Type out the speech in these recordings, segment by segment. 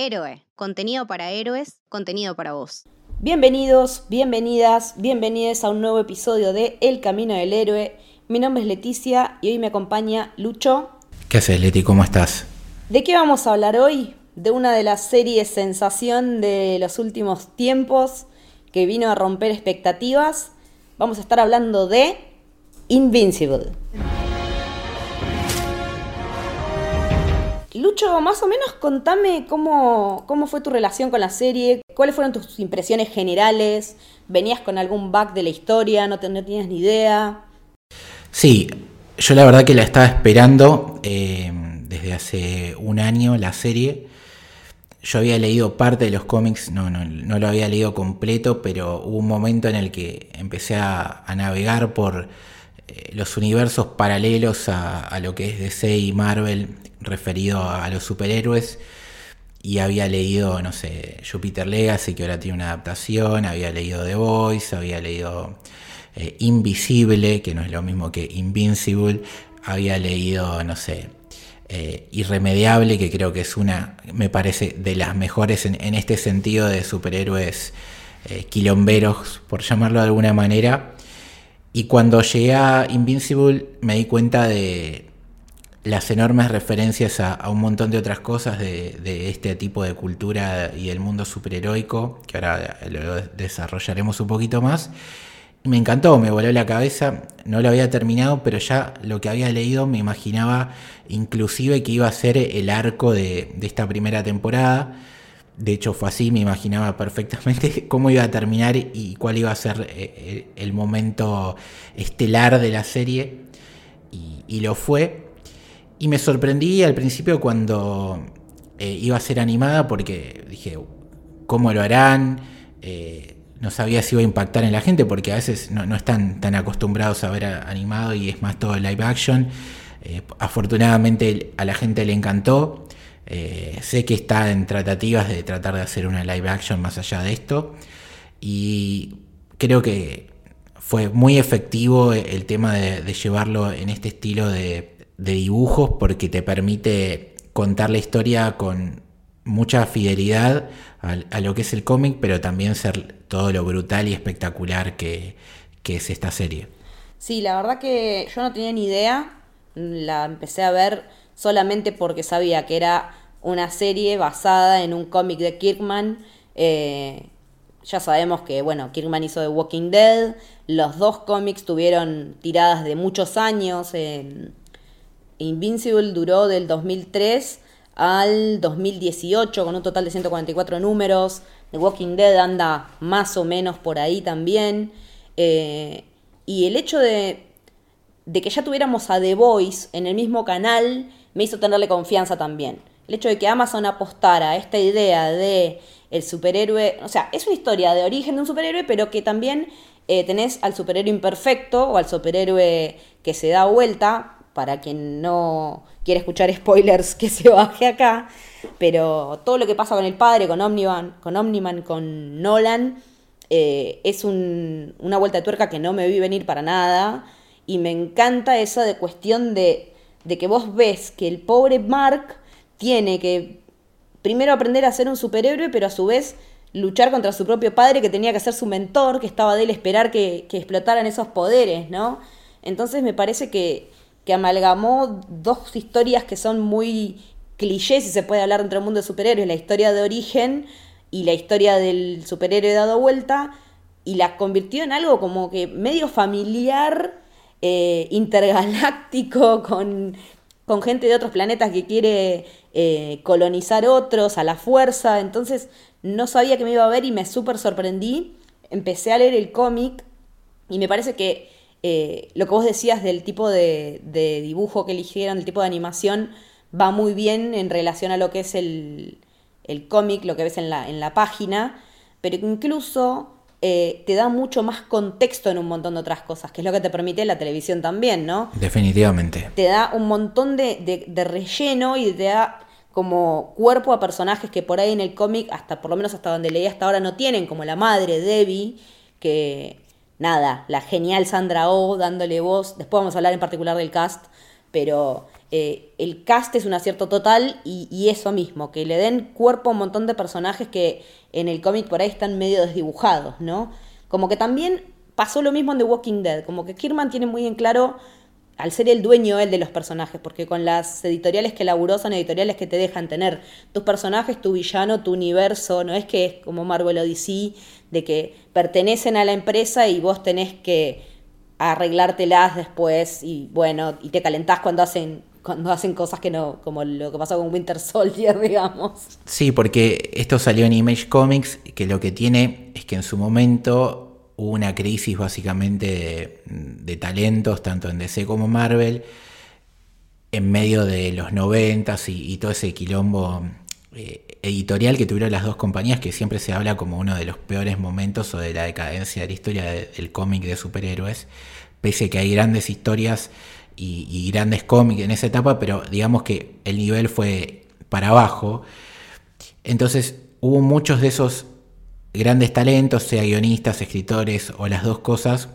Héroe, contenido para héroes, contenido para vos. Bienvenidos, bienvenidas, bienvenidos a un nuevo episodio de El Camino del Héroe. Mi nombre es Leticia y hoy me acompaña Lucho. ¿Qué haces, Leti? ¿Cómo estás? ¿De qué vamos a hablar hoy? De una de las series sensación de los últimos tiempos que vino a romper expectativas. Vamos a estar hablando de Invincible. Lucho, más o menos contame cómo, cómo fue tu relación con la serie, cuáles fueron tus impresiones generales, venías con algún bug de la historia, no, te, tenías ni idea. Sí, yo la verdad que la estaba esperando eh, desde hace un año la serie. Yo había leído parte de los cómics, no, no, no lo había leído completo, pero hubo un momento en el que empecé a, navegar por eh, los universos paralelos a, lo que es DC y Marvel referido a los superhéroes y había leído, no sé, Jupiter Legacy, que ahora tiene una adaptación, había leído The Voice, había leído eh, Invisible, que no es lo mismo que Invincible, había leído, no sé, eh, Irremediable, que creo que es una, me parece, de las mejores en, este sentido de superhéroes eh, quilomberos, por llamarlo de alguna manera. Y cuando llegué a Invincible me di cuenta de, las enormes referencias a, un montón de otras cosas de, este tipo de cultura y el mundo superheroico, que ahora lo desarrollaremos un poquito más. Me encantó, me voló la cabeza, no lo había terminado, pero ya lo que había leído me imaginaba inclusive que iba a ser el arco de, esta primera temporada. De hecho fue así, me imaginaba perfectamente cómo iba a terminar y cuál iba a ser eh, el momento estelar de la serie. y lo fue. Y me sorprendí al principio cuando eh, iba a ser animada porque dije, ¿cómo lo harán? Eh, no sabía si iba a impactar en la gente porque a veces no, están tan acostumbrados a ver animado y es más todo live action. Eh, afortunadamente a la gente le encantó. sé que está en tratativas de tratar de hacer una live action más allá de esto. Y creo que fue muy efectivo el tema de llevarlo en este estilo de de dibujos porque te permite contar la historia con mucha fidelidad a, lo que es el cómic, pero también ser todo lo brutal y espectacular que, es esta serie. Sí, la verdad que yo no tenía ni idea, la empecé a ver solamente porque sabía que era una serie basada en un cómic de Kirkman. Eh, ya sabemos que, bueno, Kirkman hizo The Walking Dead, los dos cómics tuvieron tiradas de muchos años. en Invincible duró del 2003 al 2018 con un total de 144 números. The Walking Dead anda más o menos por ahí también. Eh, y el hecho de, de, que ya tuviéramos a The Voice en el mismo canal me hizo tenerle confianza también. El hecho de que Amazon apostara a esta idea de el superhéroe, o sea, es una historia de origen de un superhéroe, pero que también eh, tenés al superhéroe imperfecto o al superhéroe que se da vuelta, para quien no quiere escuchar spoilers que se baje acá, pero todo lo que pasa con el padre, con Omniman, con, Omniman, con Nolan, eh, es una vuelta de tuerca que no me vi venir para nada y me encanta esa de cuestión de, de que vos ves que el pobre Mark tiene que primero aprender a ser un superhéroe, pero a su vez luchar contra su propio padre que tenía que ser su mentor, que estaba de él esperar que, que explotaran esos poderes, ¿no? Entonces me parece que, que amalgamó dos historias que son muy clichés, si se puede hablar entre el mundo de superhéroes, la historia de origen y la historia del superhéroe dado vuelta, y la convirtió en algo como que medio familiar, eh, intergaláctico, con, con, gente de otros planetas que quiere eh, colonizar otros a la fuerza, entonces no sabía que me iba a ver y me súper sorprendí, empecé a leer el cómic y me parece que eh, lo que vos decías del tipo de, dibujo que eligieron, el tipo de animación, va muy bien en relación a lo que es el, cómic, lo que ves en la, en la página, pero incluso eh, te da mucho más contexto en un montón de otras cosas, que es lo que te permite la televisión también, ¿no? Definitivamente. Te da un montón de, de relleno y te da como cuerpo a personajes que por ahí en el cómic, hasta por lo menos hasta donde leí hasta ahora, no tienen, como la madre Debbie, que nada, la genial Sandra Oh dándole voz. Después vamos a hablar en particular del cast, pero eh, el cast es un acierto total y, y, eso mismo, que le den cuerpo a un montón de personajes que en el cómic por ahí están medio desdibujados, ¿no? Como que también pasó lo mismo en The Walking Dead, como que Kirman tiene muy en claro al ser el dueño él de los personajes, porque con las editoriales que laburó son editoriales que te dejan tener tus personajes, tu villano, tu universo, no es que es como Marvel Odyssey, de que pertenecen a la empresa y vos tenés que arreglártelas después y bueno, y te calentás cuando hacen cuando hacen cosas que no, como lo que pasó con Winter Soldier, digamos. Sí, porque esto salió en Image Comics, que lo que tiene es que en su momento hubo una crisis básicamente de, talentos, tanto en DC como Marvel, en medio de los noventas y, y todo ese quilombo eh, editorial que tuvieron las dos compañías, que siempre se habla como uno de los peores momentos o de la decadencia de la historia del cómic de superhéroes, pese que hay grandes historias y grandes cómics en esa etapa, pero digamos que el nivel fue para abajo. Entonces hubo muchos de esos grandes talentos, sea guionistas, escritores o las dos cosas,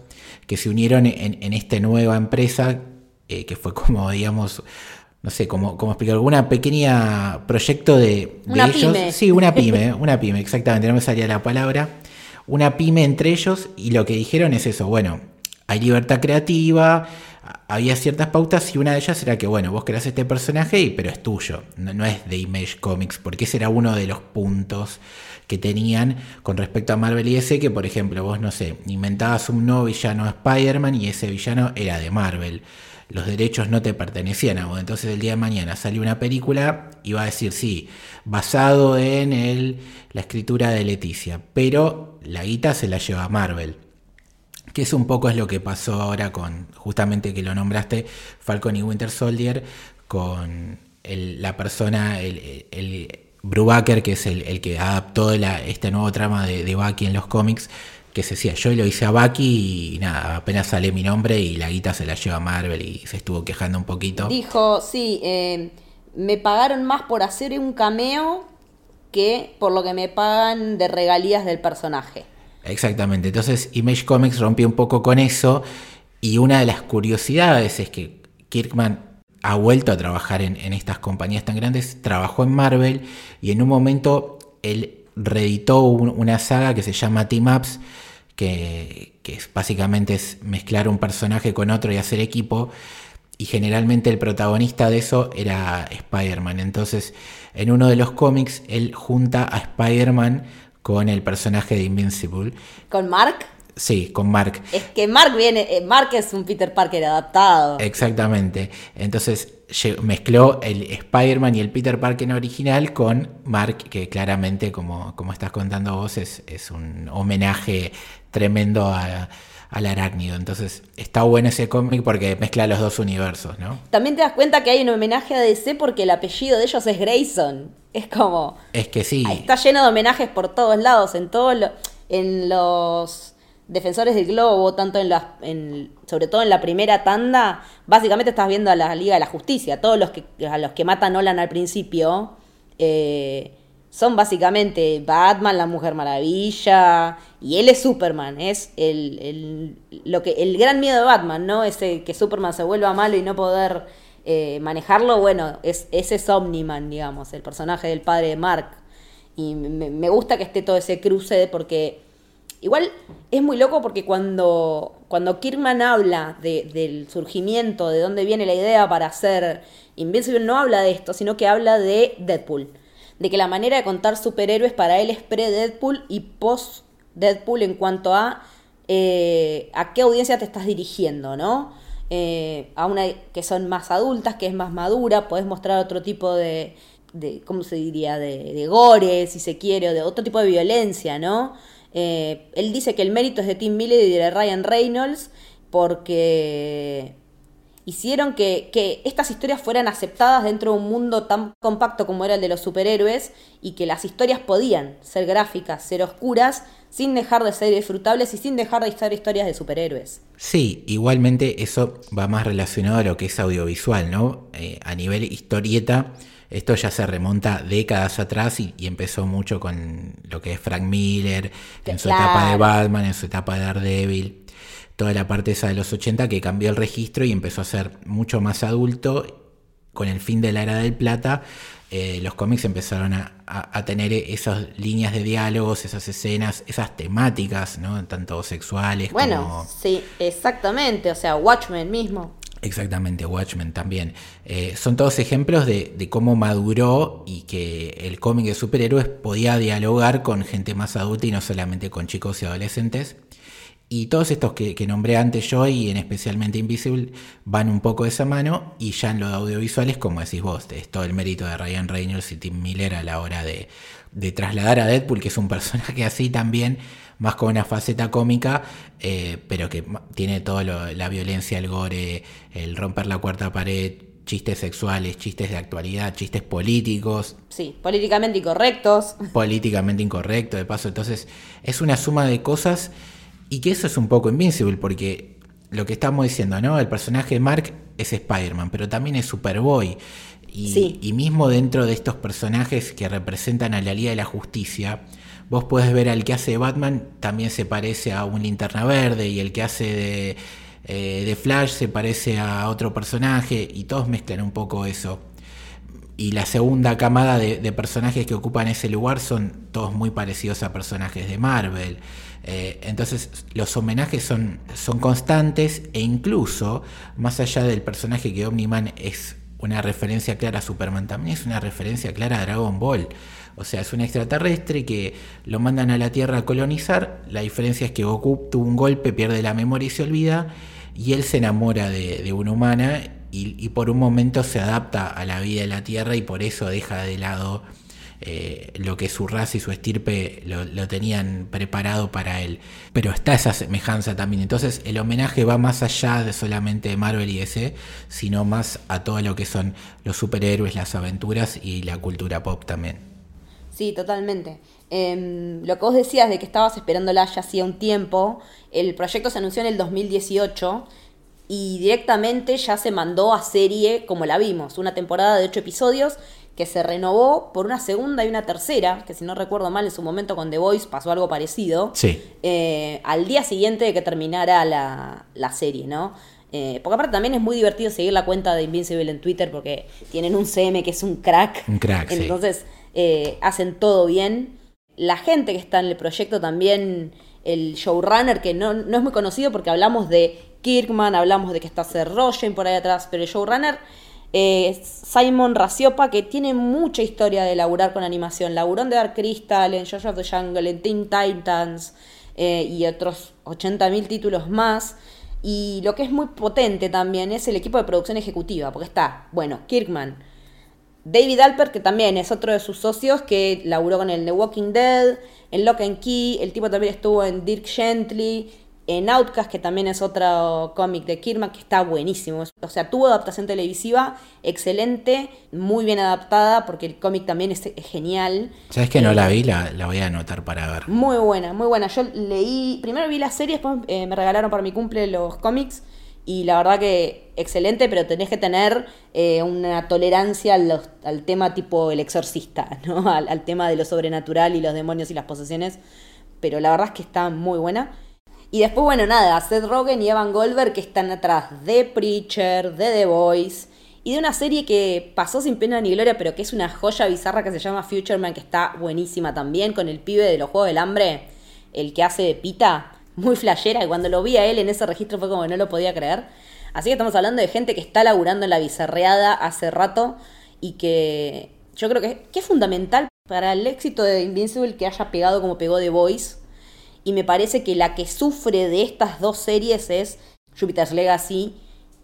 que se unieron en, esta nueva empresa, eh, que fue como, digamos, no sé, como, como explicar, alguna pequeña proyecto de, una Pyme. Sí, una pyme, una pyme, exactamente, no me salía la palabra. Una pyme entre ellos y lo que dijeron es eso, bueno, hay libertad creativa, había ciertas pautas y una de ellas era que, bueno, vos creas este personaje, y, pero es tuyo, no, es de Image Comics, porque ese era uno de los puntos que tenían con respecto a Marvel y DC, que por ejemplo, vos no sé, inventabas un nuevo villano Spider-Man y ese villano era de Marvel. Los derechos no te pertenecían a vos. Entonces el día de mañana salió una película y va a decir, sí, basado en el, la escritura de Leticia, pero la guita se la lleva a Marvel que es un poco es lo que pasó ahora con, justamente que lo nombraste, Falcon y Winter Soldier, con la persona, el, Brubaker, que es el, que adaptó la, este nuevo trama de, de Bucky en los cómics, que se decía, yo lo hice a Bucky y nada, apenas sale mi nombre y la guita se la lleva a Marvel y se estuvo quejando un poquito. Dijo, sí, eh, me pagaron más por hacer un cameo que por lo que me pagan de regalías del personaje. Exactamente, entonces Image Comics rompió un poco con eso y una de las curiosidades es que Kirkman ha vuelto a trabajar en, estas compañías tan grandes, trabajó en Marvel y en un momento él reeditó una saga que se llama Team Ups, que, básicamente es mezclar un personaje con otro y hacer equipo. Y generalmente el protagonista de eso era Spider-Man. Entonces, en uno de los cómics, él junta a Spider-Man con el personaje de Invincible. ¿Con Mark? Sí, con Mark. Es que Mark viene, eh, Mark es un Peter Parker adaptado. Exactamente. Entonces mezcló el Spider-Man y el Peter Parker original con Mark, que claramente, como, como estás contando vos, es, es un homenaje tremendo a, al arácnido. Entonces está bueno ese cómic porque mezcla los dos universos, ¿no? También te das cuenta que hay un homenaje a DC porque el apellido de ellos es Grayson. Es como... Es que sí. Está lleno de homenajes por todos lados, en todo en los defensores del globo, tanto en las, en, sobre todo en la primera tanda, básicamente estás viendo a la Liga de la Justicia. Todos los que, a los que matan Nolan al principio eh, son básicamente Batman, la Mujer Maravilla, y él es Superman. Es el, el, lo que, el gran miedo de Batman, ¿no? Ese que Superman se vuelva malo y no poder eh, manejarlo. Bueno, es, ese es Omniman, digamos, el personaje del padre de Mark. Y me, me gusta que esté todo ese cruce porque Igual es muy loco porque cuando, cuando Kirkman habla del surgimiento, de dónde viene la idea para hacer Invincible, no habla de esto, sino que habla de Deadpool. De que la manera de contar superhéroes para él es pre-Deadpool y post-Deadpool en cuanto a eh, a qué audiencia te estás dirigiendo, ¿no? Eh, a una que son más adultas, que es más madura, podés mostrar otro tipo de, de ¿cómo se diría?, de, de gore, si se quiere, o de otro tipo de violencia, ¿no? Eh, él dice que el mérito es de Tim Miller y de Ryan Reynolds porque hicieron que, que, estas historias fueran aceptadas dentro de un mundo tan compacto como era el de los superhéroes y que las historias podían ser gráficas, ser oscuras, sin dejar de ser disfrutables y sin dejar de estar historias de superhéroes. Sí, igualmente eso va más relacionado a lo que es audiovisual, ¿no? Eh, a nivel historieta, Esto ya se remonta décadas atrás y, empezó mucho con lo que es Frank Miller, en su etapa de Batman, en su etapa de Daredevil, toda la parte esa de los 80 que cambió el registro y empezó a ser mucho más adulto con el fin de la era del plata. Eh, los cómics empezaron a, tener esas líneas de diálogos, esas escenas, esas temáticas, ¿no? Tanto sexuales bueno, como... Bueno, sí, exactamente, o sea, Watchmen mismo. Exactamente, Watchmen también. Eh, son todos ejemplos de, cómo maduró y que el cómic de superhéroes podía dialogar con gente más adulta y no solamente con chicos y adolescentes. Y todos estos que, nombré antes yo y en especialmente Invisible van un poco de esa mano y ya en lo de audiovisuales, como decís vos, es todo el mérito de Ryan Reynolds y Tim Miller a la hora de, de trasladar a Deadpool, que es un personaje así también más con una faceta cómica, eh, pero que tiene toda la violencia, el gore, el romper la cuarta pared, chistes sexuales, chistes de actualidad, chistes políticos. Sí, políticamente incorrectos. Políticamente incorrecto, de paso. Entonces, es una suma de cosas y que eso es un poco Invincible, porque lo que estamos diciendo, ¿no? El personaje de Mark es Spider-Man, pero también es Superboy. Y, y mismo dentro de estos personajes que representan a la Liga de la Justicia, Vos podés ver al que hace de Batman, también se parece a un linterna verde, y el que hace de, eh, Flash se parece a otro personaje, y todos mezclan un poco eso. Y la segunda camada de, personajes que ocupan ese lugar son todos muy parecidos a personajes de Marvel. Eh, entonces los homenajes son, son constantes e incluso, más allá del personaje que Omniman es una referencia clara a Superman, también es una referencia clara a Dragon Ball. O sea, es un extraterrestre que lo mandan a la Tierra a colonizar. La diferencia es que Goku tuvo un golpe, pierde la memoria y se olvida. Y él se enamora de, una humana y, por un momento se adapta a la vida de la Tierra y por eso deja de lado eh, lo que su raza y su estirpe lo, tenían preparado para él. Pero está esa semejanza también. Entonces el homenaje va más allá de solamente Marvel y DC, sino más a todo lo que son los superhéroes, las aventuras y la cultura pop también. Sí, totalmente. Em, lo que vos decías de que estabas esperándola ya hacía un tiempo, el proyecto se anunció en el 2018 y directamente ya se mandó a serie como la vimos, una temporada de ocho episodios que se renovó por una segunda y una tercera, que si no recuerdo mal en su momento con The Voice pasó algo parecido, sí. Eh, al día siguiente de que terminara la, la serie, ¿no? Eh, porque aparte también es muy divertido seguir la cuenta de Invincible en Twitter porque tienen un CM que es un crack. Un crack, Entonces, eh, hacen todo bien. La gente que está en el proyecto también, el showrunner, que no, no es muy conocido porque hablamos de Kirkman, hablamos de que está Seth Rogen por ahí atrás, pero el showrunner es Simon Raciopa, que tiene mucha historia de laburar con animación. Laburó en Dark Crystal, en Jojo of the Jungle, en Teen Titans eh, y otros 80.000 títulos más. Y lo que es muy potente también es el equipo de producción ejecutiva, porque está, bueno, Kirkman, David Alper, que también es otro de sus socios, que laburó con el The Walking Dead, en Lock and Key, el tipo también estuvo en Dirk Gently, en Outcast, que también es otro cómic de Kirman, que está buenísimo. O sea, tuvo adaptación televisiva excelente, muy bien adaptada, porque el cómic también es, genial. ¿Sabes que no la vi? La, voy a anotar para ver. Muy buena, muy buena. Yo leí, primero vi la serie, después eh, me regalaron para mi cumple los cómics y la verdad que excelente, pero tenés que tener eh, una tolerancia al, tema tipo el exorcista, ¿no? Al, tema de lo sobrenatural y los demonios y las posesiones. Pero la verdad es que está muy buena. Y después, bueno, nada, Seth Rogen y Evan Goldberg que están atrás de Preacher, de The Voice y de una serie que pasó sin pena ni gloria, pero que es una joya bizarra que se llama Future Man, que está buenísima también, con el pibe de los Juegos del Hambre, el que hace de Pita muy flashera y cuando lo vi a él en ese registro fue como que no lo podía creer. Así que estamos hablando de gente que está laburando en la bizarreada hace rato y que yo creo que, es fundamental para el éxito de Invincible que haya pegado como pegó The Voice. Y me parece que la que sufre de estas dos series es Jupiter's Legacy,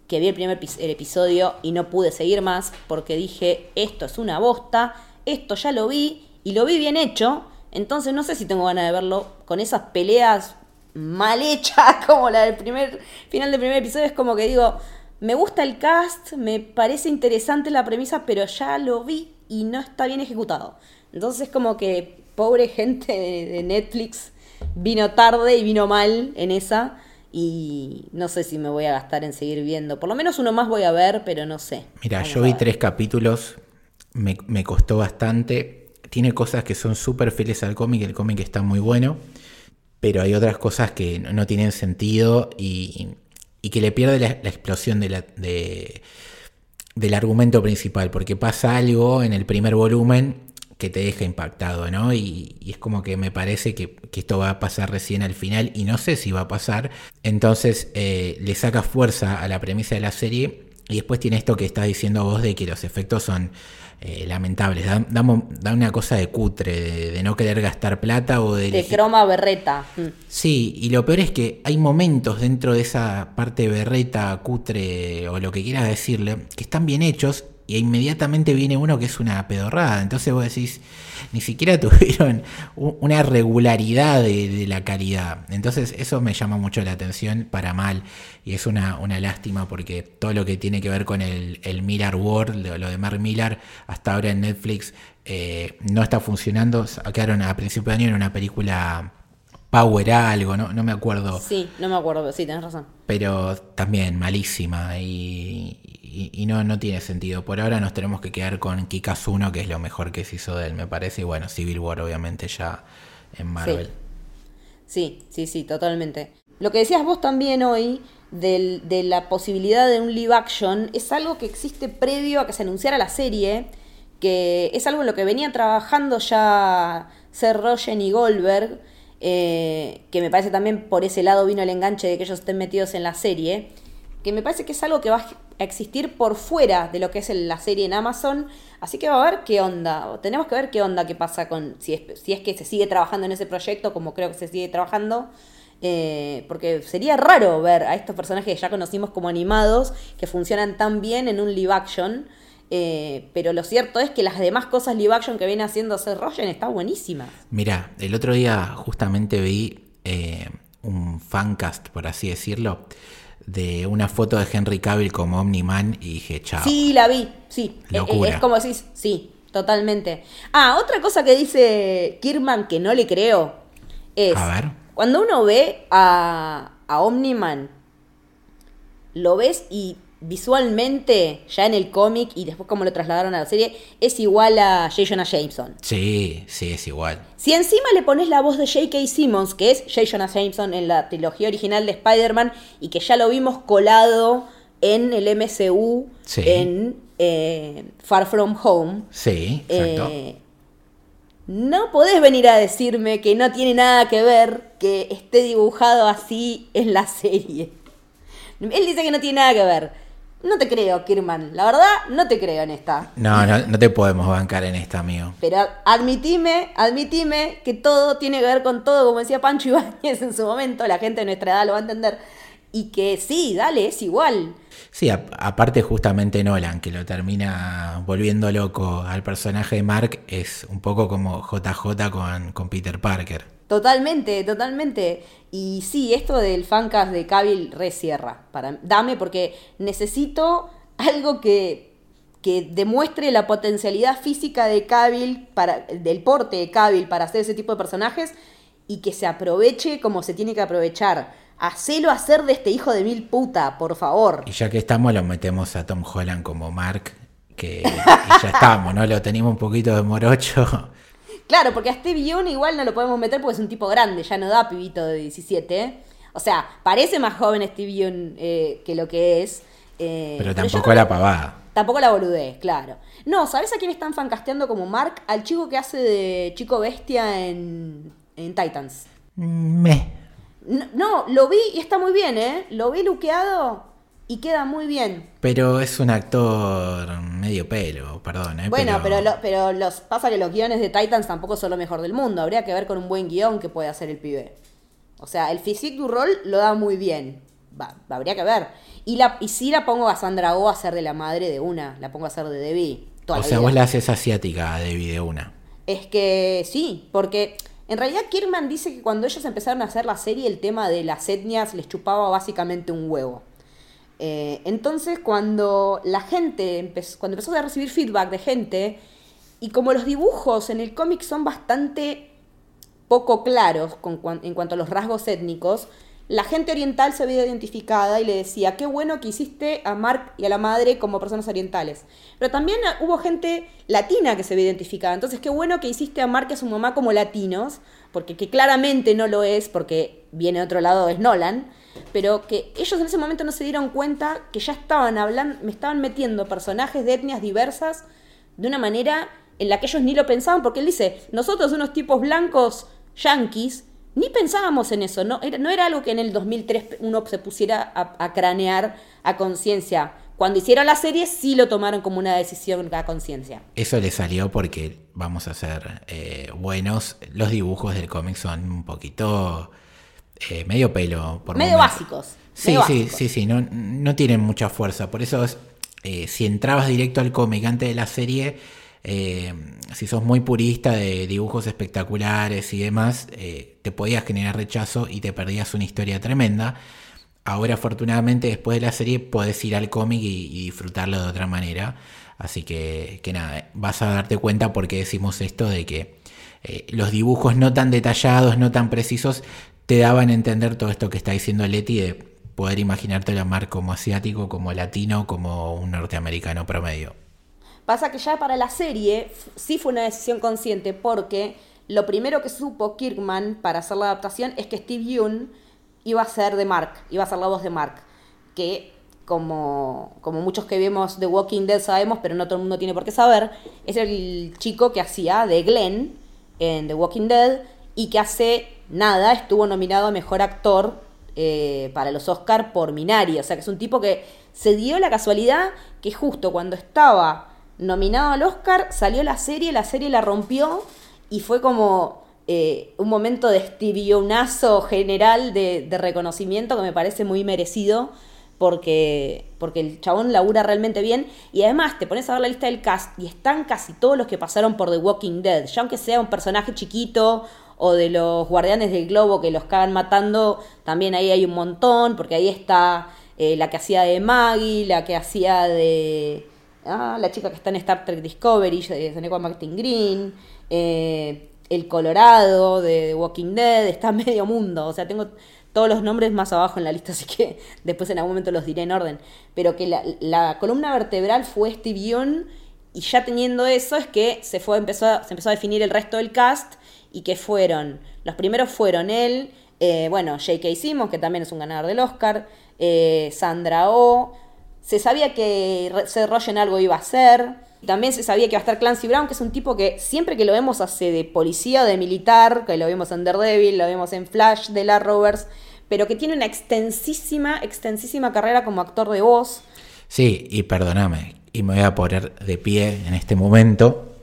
que vi el primer episodio y no pude seguir más porque dije, esto es una bosta, esto ya lo vi y lo vi bien hecho, entonces no sé si tengo ganas de verlo con esas peleas mal hecha como la del primer final del primer episodio, es como que digo, me gusta el cast, me parece interesante la premisa, pero ya lo vi y no está bien ejecutado. Entonces como que pobre gente de, Netflix vino tarde y vino mal en esa y no sé si me voy a gastar en seguir viendo. Por lo menos uno más voy a ver, pero no sé. Mira, yo vi tres capítulos me, me costó bastante. Tiene cosas que son súper fieles al cómic, el cómic está muy bueno, pero hay otras cosas que no, tienen sentido y, y que le pierde la, explosión de, del argumento principal, porque pasa algo en el primer volumen que te deja impactado, ¿no? Y, y es como que me parece que, que, esto va a pasar recién al final y no sé si va a pasar. Entonces eh, le saca fuerza a la premisa de la serie y después tiene esto que estás diciendo vos de que los efectos son eh, lamentables. Da, da, da, una cosa de cutre, de, de, no querer gastar plata o de... De croma berreta. Mm. Sí, y lo peor es que hay momentos dentro de esa parte berreta, cutre o lo que quieras decirle, que están bien hechos y inmediatamente viene uno que es una pedorrada. Entonces vos decís, ni siquiera tuvieron una regularidad de, de, la calidad. Entonces eso me llama mucho la atención para mal y es una, una lástima porque todo lo que tiene que ver con el, el Miller World, lo, lo, de Mark Miller, hasta ahora en Netflix eh, no está funcionando. Sacaron a principio de año en una película... Power algo, no, no me acuerdo. Sí, no me acuerdo, sí, tenés razón. Pero también malísima y, y, y, no, no tiene sentido. Por ahora nos tenemos que quedar con Kikas 1, que es lo mejor que se hizo de él, me parece. Y bueno, Civil War obviamente ya en Marvel. Sí, sí, sí, sí totalmente. Lo que decías vos también hoy del, de la posibilidad de un live action es algo que existe previo a que se anunciara la serie, que es algo en lo que venían trabajando ya Seth Rogen y Goldberg, eh, que me parece también por ese lado vino el enganche de que ellos estén metidos en la serie, que me parece que es algo que va a existir por fuera de lo que es la serie en Amazon, así que va a ver qué onda, tenemos que ver qué onda, qué pasa con, si es, si es que se sigue trabajando en ese proyecto, como creo que se sigue trabajando, eh, porque sería raro ver a estos personajes que ya conocimos como animados, que funcionan tan bien en un live action, eh, pero lo cierto es que las demás cosas live action que viene haciendo Seth Rogen está buenísima. Mira, el otro día justamente vi eh, un fancast, por así decirlo, de una foto de Henry Cavill como Omni-Man y dije, chao. Sí, la vi, sí. Locura. Es, es como decís, sí, totalmente. Ah, otra cosa que dice Kirman que no le creo es... A ver. Cuando uno ve a, a Omni-Man, lo ves y visualmente, ya en el cómic y después como lo trasladaron a la serie, es igual a J. Jonah Jameson. Sí, sí, es igual. Si encima le pones la voz de J.K. Simmons, que es J. Jonah Jameson en la trilogía original de Spider-Man y que ya lo vimos colado en el MCU, sí. en eh, Far From Home. Sí, exacto. Eh, no podés venir a decirme que no tiene nada que ver que esté dibujado así en la serie. Él dice que no tiene nada que ver. No te creo, Kirman. La verdad, no te creo en esta. No, no, no te podemos bancar en esta, amigo. Pero admitime, admitime que todo tiene que ver con todo, como decía Pancho Ibáñez en su momento, la gente de nuestra edad lo va a entender. Y que sí, dale, es igual. Sí, a, aparte justamente Nolan, que lo termina volviendo loco al personaje de Mark, es un poco como JJ con, con Peter Parker. Totalmente, totalmente. Y sí, esto del fancast de Cavill resierra. Para, dame porque necesito algo que, que demuestre la potencialidad física de Cavill, para, del porte de Cavill para hacer ese tipo de personajes y que se aproveche como se tiene que aprovechar. Hacelo hacer de este hijo de mil puta, por favor. Y ya que estamos, lo metemos a Tom Holland como Mark, que ya estamos, ¿no? Lo tenemos un poquito de morocho. Claro, porque a Steve Young igual no lo podemos meter porque es un tipo grande, ya no da pibito de 17. ¿eh? O sea, parece más joven Steve Young eh, que lo que es. Eh, pero tampoco pero la pavada. Tampoco la boludez, claro. No, ¿sabes a quién están fancasteando como Mark? Al chico que hace de chico bestia en, en Titans. Me. No, no, lo vi y está muy bien, ¿eh? Lo vi luqueado y queda muy bien. Pero es un actor medio pelo, perdón. ¿eh? Bueno, pero, pero, lo, pero, los, pasa que los guiones de Titans tampoco son lo mejor del mundo. Habría que ver con un buen guion que puede hacer el pibe. O sea, el physique du rol lo da muy bien. Va, habría que ver. Y, la, y sí la pongo a Sandra Oh a ser de la madre de una. La pongo a ser de Debbie. o sea, vos la haces asiática a Debbie de una. Es que sí, porque en realidad Kirman dice que cuando ellos empezaron a hacer la serie, el tema de las etnias les chupaba básicamente un huevo. Eh, entonces, cuando la gente, empezó, cuando empezó a recibir feedback de gente, y como los dibujos en el cómic son bastante poco claros en cuanto a los rasgos étnicos, la gente oriental se veía identificada y le decía, qué bueno que hiciste a Mark y a la madre como personas orientales. Pero también hubo gente latina que se veía identificada. Entonces, qué bueno que hiciste a Mark y a su mamá como latinos, porque que claramente no lo es, porque viene de otro lado, es Nolan. Pero que ellos en ese momento no se dieron cuenta que ya estaban hablando, me estaban metiendo personajes de etnias diversas de una manera en la que ellos ni lo pensaban, porque él dice, nosotros unos tipos blancos yanquis, ni pensábamos en eso, no era, no era algo que en el 2003 uno se pusiera a, cranear a conciencia. Cuando hicieron la serie sí lo tomaron como una decisión a conciencia. Eso le salió porque, vamos a ser eh, buenos, los dibujos del cómic son un poquito eh, medio pelo. Por medio básicos. Sí, sí, sí, sí, no, no tienen mucha fuerza. Por eso, eh, si entrabas directo al cómic antes de la serie eh, si sos muy purista de dibujos espectaculares y demás, te podías generar rechazo y te perdías una historia tremenda. Ahora, afortunadamente, después de la serie, podés ir al cómic y, disfrutarlo de otra manera. Así que, que nada, vas a darte cuenta porque decimos esto de que eh, los dibujos no tan detallados, no tan precisos, te daban a entender todo esto que está diciendo Leti de poder imaginarte la mar como asiático, como latino, como un norteamericano promedio. Pasa que ya para la serie sí fue una decisión consciente porque lo primero que supo Kirkman para hacer la adaptación es que Steve Young iba a ser de Mark, iba a ser la voz de Mark, que como, como muchos que vemos The Walking Dead sabemos, pero no todo el mundo tiene por qué saber, es el chico que hacía de Glenn en The Walking Dead y que hace nada estuvo nominado a Mejor Actor eh, para los Oscar por Minari. O sea que es un tipo que se dio la casualidad que justo cuando estaba nominado al Oscar, salió la serie, la serie la rompió y fue como eh, un momento de estibionazo general de, reconocimiento que me parece muy merecido porque, porque el chabón labura realmente bien. Y además te pones a ver la lista del cast y están casi todos los que pasaron por The Walking Dead, ya aunque sea un personaje chiquito o de los guardianes del globo que los cagan matando, también ahí hay un montón, porque ahí está eh, la que hacía de Maggie, la que hacía de Ah, la chica que está en Star Trek Discovery, de Seneca Martin Green, eh, El Colorado de Walking Dead, está medio mundo, o sea, tengo todos los nombres más abajo en la lista, así que después en algún momento los diré en orden. Pero que la, columna vertebral fue Steve Young, y ya teniendo eso es que se, fue, empezó, se empezó a definir el resto del cast, y que fueron, los primeros fueron él, eh, bueno, J.K. Simmons, que también es un ganador del Oscar, eh, Sandra Oh, se sabía que Seth Rogen algo iba a hacer. También se sabía que iba a estar Clancy Brown, que es un tipo que siempre que lo vemos hace de policía o de militar, que lo vemos en Daredevil, lo vemos en Flash de la Rovers, pero que tiene una extensísima, extensísima carrera como actor de voz. Sí, y perdóname, y me voy a poner de pie en este momento.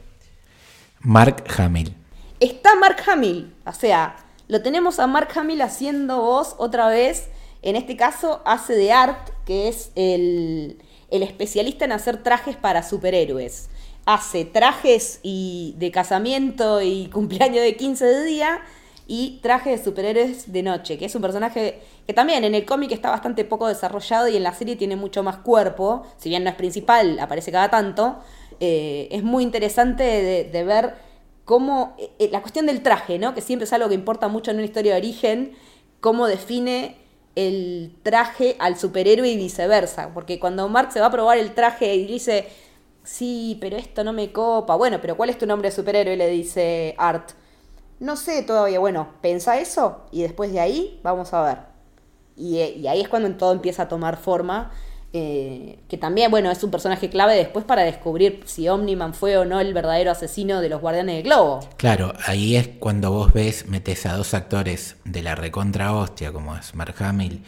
Mark Hamill. Está Mark Hamill, o sea, lo tenemos a Mark Hamill haciendo voz otra vez en este caso hace de Art, que es el, especialista en hacer trajes para superhéroes. Hace trajes y de casamiento y cumpleaños de 15 de día y trajes de superhéroes de noche, que es un personaje que también en el cómic está bastante poco desarrollado y en la serie tiene mucho más cuerpo, si bien no es principal, aparece cada tanto. Eh, es muy interesante de, ver cómo eh, eh, la cuestión del traje, ¿no? que siempre es algo que importa mucho en una historia de origen, cómo define el traje al superhéroe y viceversa. Porque cuando Mark se va a probar el traje y dice, sí, pero esto no me copa. Bueno, pero ¿cuál es tu nombre de superhéroe? Le dice Art. No sé todavía. Bueno, pensa eso y después de ahí vamos a ver. Y, y ahí es cuando todo empieza a tomar forma eh, que también, bueno, es un personaje clave después para descubrir si Omniman fue o no el verdadero asesino de los Guardianes del Globo. Claro, ahí es cuando vos ves, metes a dos actores de la recontra hostia, como es Mark Hamill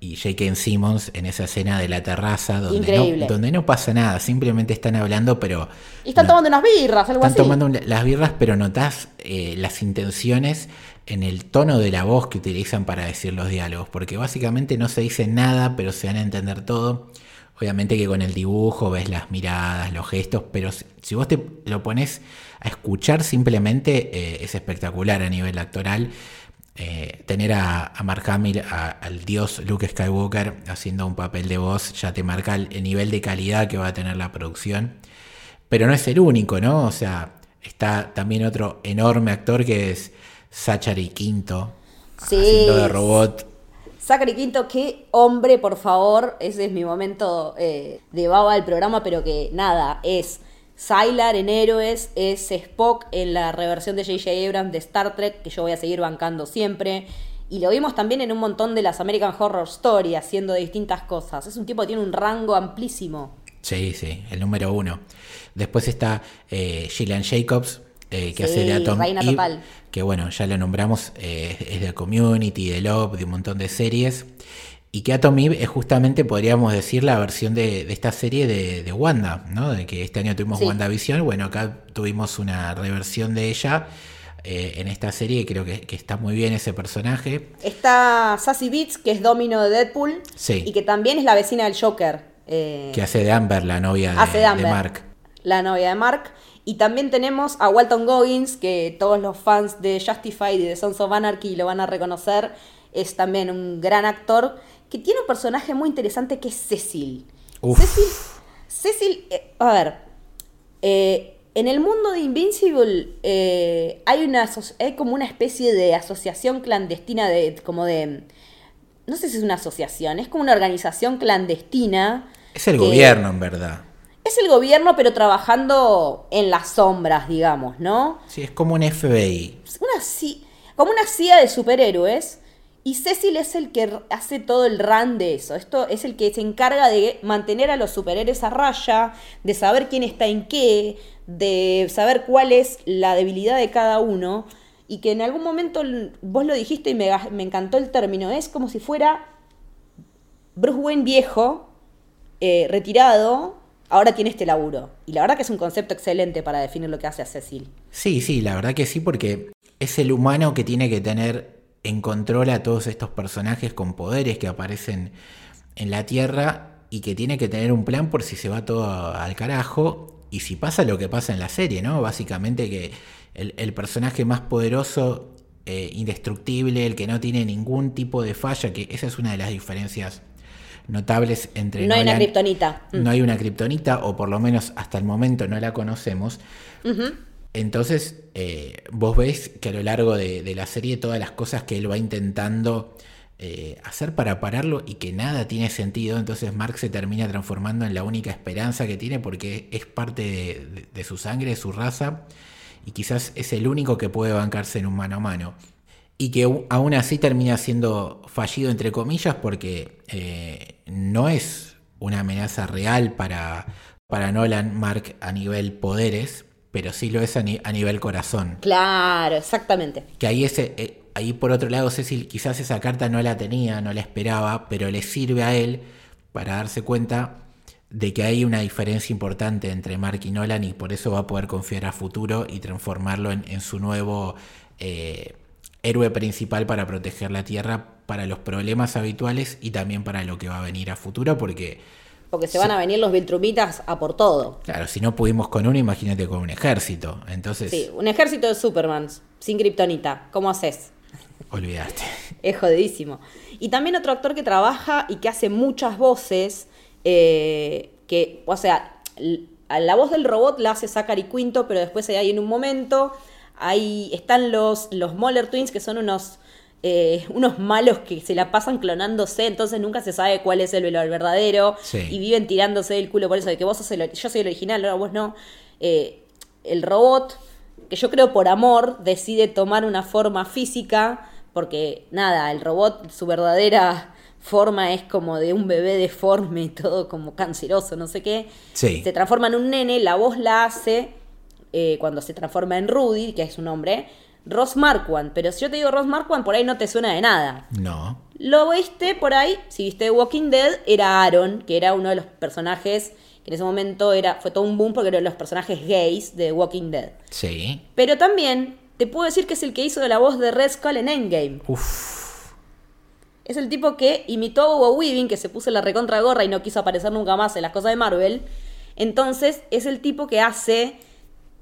y J.K. Simmons en esa escena de la terraza donde no, donde no pasa nada, simplemente están hablando, pero... Y están tomando unas birras, algo están tomando las birras, pero notás eh, las intenciones en el tono de la voz que utilizan para decir los diálogos, porque básicamente no se dice nada, pero se van a entender todo. Obviamente que con el dibujo ves las miradas, los gestos, pero si vos te lo pones a escuchar simplemente eh, es espectacular a nivel actoral. Eh, tener a, Mark Hamill, al dios Luke Skywalker haciendo un papel de voz, ya te marca el, nivel de calidad que va a tener la producción. Pero no es el único, ¿no? O sea, está también otro enorme actor que es Zachary Quinto, haciendo de robot. Zachary Quinto, qué hombre, por favor. Ese es mi momento eh, de baba del programa, pero que nada, es Sylar en Héroes, es Spock en la reversión de J.J. Abrams de Star Trek, que yo voy a seguir bancando siempre. Y lo vimos también en un montón de las American Horror Story, haciendo de distintas cosas. Es un tipo que tiene un rango amplísimo. Sí, sí, el número uno. Después está eh, Gillian Jacobs, eh, que hace de Atom Reina Eve, total. Que bueno, ya lo nombramos, eh, es de Community, de Love, de un montón de series. Y que Atom Eve es justamente, podríamos decir, la versión de, de esta serie de, de Wanda, ¿no? De que este año tuvimos Sí. WandaVision, bueno, acá tuvimos una reversión de ella eh, en esta serie, creo que, que está muy bien ese personaje. Está Sassy Beats, que es Domino de Deadpool. Sí. Y que también es la vecina del Joker. eh, Que hace de Amber, la novia de, hace de Amber, de Mark. La novia de Mark. Y también tenemos a Walton Goggins, que todos los fans de Justified y de Sons of Anarchy lo van a reconocer. Es también un gran actor que tiene un personaje muy interesante que es Cecil. Uf. Cecil, Cecil, eh, a ver, eh, en el mundo de Invincible eh, hay, una, hay como una especie de asociación clandestina de, como de, no sé si es una asociación, es como una organización clandestina. Es el que- gobierno, en verdad. Es el gobierno, pero trabajando en las sombras, digamos, ¿no? Sí, es como un FBI. Una como una CIA de superhéroes. Y Cecil es el que hace todo el run de eso. Esto es el que se encarga de mantener a los superhéroes a raya, de saber quién está en qué, de saber cuál es la debilidad de cada uno. Y que en algún momento, vos lo dijiste y me, me encantó el término, es como si fuera Bruce Wayne viejo, eh, retirado, ahora tiene este laburo. Y la verdad que es un concepto excelente para definir lo que hace a Cecil. Sí, sí, la verdad que sí, porque es el humano que tiene que tener en control a todos estos personajes con poderes que aparecen en la Tierra y que tiene que tener un plan por si se va todo al carajo y si pasa lo que pasa en la serie, ¿no? Básicamente que el, personaje más poderoso, eh, indestructible, el que no tiene ningún tipo de falla, que esa es una de las diferencias notables entre No hay una kriptonita. Mm. No hay una kriptonita, o por lo menos hasta el momento no la conocemos. Entonces, eh, vos ves que a lo largo de, de la serie todas las cosas que él va intentando eh, hacer para pararlo y que nada tiene sentido, entonces Mark se termina transformando en la única esperanza que tiene porque es parte de, de- de su sangre, de su raza, y quizás es el único que puede bancarse en un mano a mano. Y que aún así termina siendo fallido, entre comillas, porque eh, no es una amenaza real para, para Nolan Mark a nivel poderes, pero sí lo es a, ni- a nivel corazón. Claro, exactamente. Que ahí, ese, eh, ahí por otro lado, Cecil quizás esa carta no la tenía, no la esperaba, pero le sirve a él para darse cuenta de que hay una diferencia importante entre Mark y Nolan y por eso va a poder confiar a futuro y transformarlo en, en su nuevo eh, héroe principal para proteger la Tierra para los problemas habituales y también para lo que va a venir a futuro, porque, Porque se van a venir los Viltrumitas a por todo. claro, si no pudimos con uno, imagínate con un ejército. Entonces, Sí, un ejército de Supermans, sin kriptonita. ¿Cómo haces? olvidaste. Es jodidísimo. Y también otro actor que trabaja y que hace muchas voces, eh, que, o sea, la voz del robot la hace Zachary Quinto, pero después hay en un momento, ahí están los, los Moller Twins, que son unos, eh, unos malos que se la pasan clonándose, entonces nunca se sabe cuál es el, el verdadero, Sí. y viven tirándose del culo por eso, de que vos sos el, yo soy el original, ahora vos no. Eh, el robot, que yo creo por amor, decide tomar una forma física, porque nada, el robot, su verdadera forma es como de un bebé deforme y todo como canceroso, no sé qué. Sí. Se transforma en un nene, la voz la hace eh, cuando se transforma en Rudy, que es su nombre, Ross Marquand. Pero si yo te digo Ross Marquand, por ahí no te suena de nada. No. Lo viste por ahí, si viste The Walking Dead, era Aaron, que era uno de los personajes que en ese momento era, fue todo un boom porque era de los personajes gays de The Walking Dead. Sí. Pero también te puedo decir que es el que hizo de la voz de Red Skull en Endgame. Uf. Es el tipo que imitó a Hugo Weaving, que se puso la recontra gorra y no quiso aparecer nunca más en las cosas de Marvel. Entonces, es el tipo que hace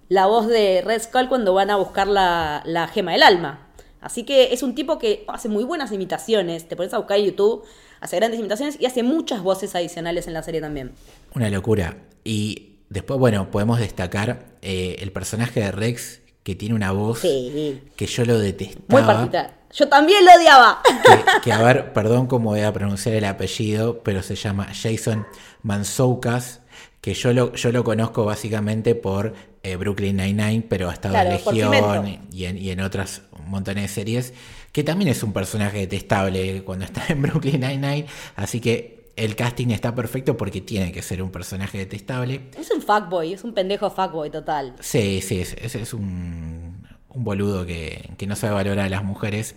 la voz de Red Skull cuando van a buscar la, la gema del alma. Así que es un tipo que hace muy buenas imitaciones. Te pones a buscar en YouTube, hace grandes imitaciones y hace muchas voces adicionales en la serie también. Una locura. Y después, bueno, podemos destacar eh, el personaje de Rex, que tiene una voz Sí. que yo lo Muy detestaba. particular. Yo también lo odiaba. que, que, a ver, perdón cómo voy a pronunciar el apellido, pero se llama Jason Mansoukas, que yo lo, yo lo conozco básicamente por eh, Brooklyn Nine-Nine, pero ha estado Claro, en Legión y en, y en otras montones de series, que también es un personaje detestable cuando está en Brooklyn Nine-Nine, así que el casting está perfecto porque tiene que ser un personaje detestable. Es un fuckboy, es un pendejo fuckboy total. Sí, sí, es, es- es un, un boludo que, que no sabe valorar a las mujeres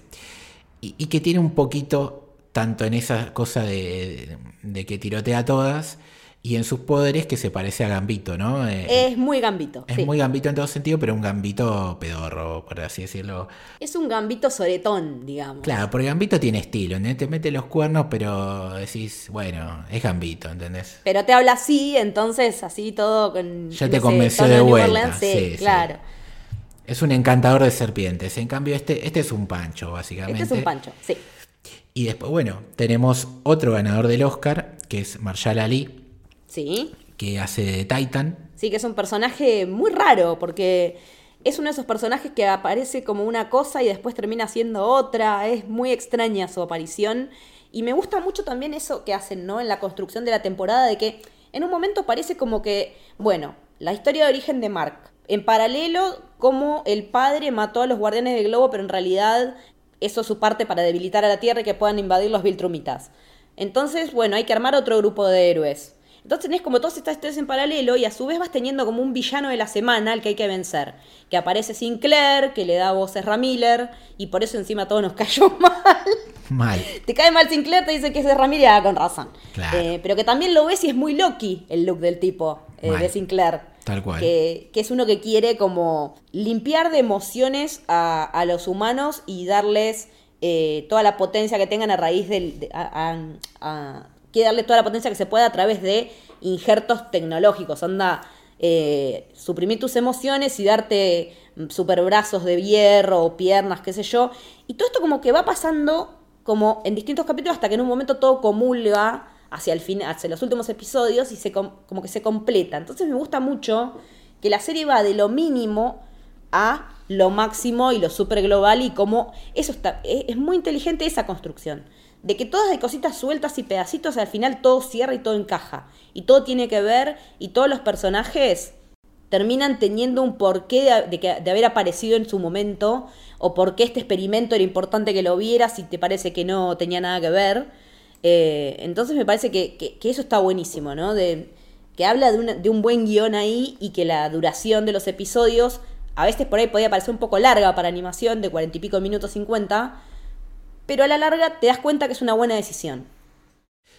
y, y que tiene un poquito, tanto en esa cosa de, de que tirotea a todas y en sus poderes que se parece a Gambito, ¿no? Eh, Es muy gambito. es sí. muy Gambito en todo sentido, pero un Gambito pedorro, por así decirlo. Es un gambito soretón, digamos. Claro, porque Gambito tiene estilo, ¿entendés? Te mete los cuernos, pero decís, bueno, es Gambito, ¿entendés? Pero te habla así, entonces así todo con. Ya no te sé, convenció de vuelta, Orleans, Sí, sí, sí. claro. Es un encantador de serpientes. En cambio, este, este es un pancho, básicamente. Este es un pancho, sí. Y después, bueno, tenemos otro ganador del Oscar, que es Marshall Ali, Sí. que hace de Titan. Sí, que es un personaje muy raro, porque es uno de esos personajes que aparece como una cosa y después termina siendo otra. Es muy extraña su aparición. Y me gusta mucho también eso que hacen, ¿no? En la construcción de la temporada, de que en un momento parece como que, bueno, la historia de origen de Mark. En paralelo, como el padre mató a los guardianes del globo, pero en realidad eso es su parte para debilitar a la Tierra y que puedan invadir los Viltrumitas. Entonces, bueno, hay que armar otro grupo de héroes. Entonces tenés como todas estas historias en paralelo y a su vez vas teniendo como un villano de la semana al que hay que vencer. Que aparece Sinclair, que le da voz a Ezra Miller y por eso encima todo nos cayó mal. Mal. Te cae mal Sinclair, te dice que es Ezra Miller, ah, con razón. Claro. Eh, pero que también lo ves y es muy Loki el look del tipo eh, de Sinclair. Tal cual. Que, que es uno que quiere como limpiar de emociones a, a los humanos y darles eh, toda la potencia que tengan a raíz del... de- a- a- a- quiere darle toda la potencia que se pueda a través de injertos tecnológicos. Onda, eh, suprimir tus emociones y darte mm, super brazos de hierro o piernas, qué sé yo. Y todo esto como que va pasando como en distintos capítulos hasta que en un momento todo comulga hacia el fin, hacia los últimos episodios y se com- como que se completa. Entonces me gusta mucho que la serie va de lo mínimo a lo máximo y lo super global y como eso está es, es muy inteligente esa construcción de que todas hay cositas sueltas y pedacitos al final todo cierra y todo encaja y todo tiene que ver y todos los personajes terminan teniendo un porqué de, de que- de haber aparecido en su momento o por qué este experimento era importante que lo vieras si te parece que no tenía nada que ver. Eh, entonces me parece que, que- eso está buenísimo, ¿no? De, que habla de, una- de un buen guion ahí y que la duración de los episodios a veces por ahí podía parecer un poco larga para animación, de cuarenta y pico minutos, 50, pero a la larga te das cuenta que es una buena decisión.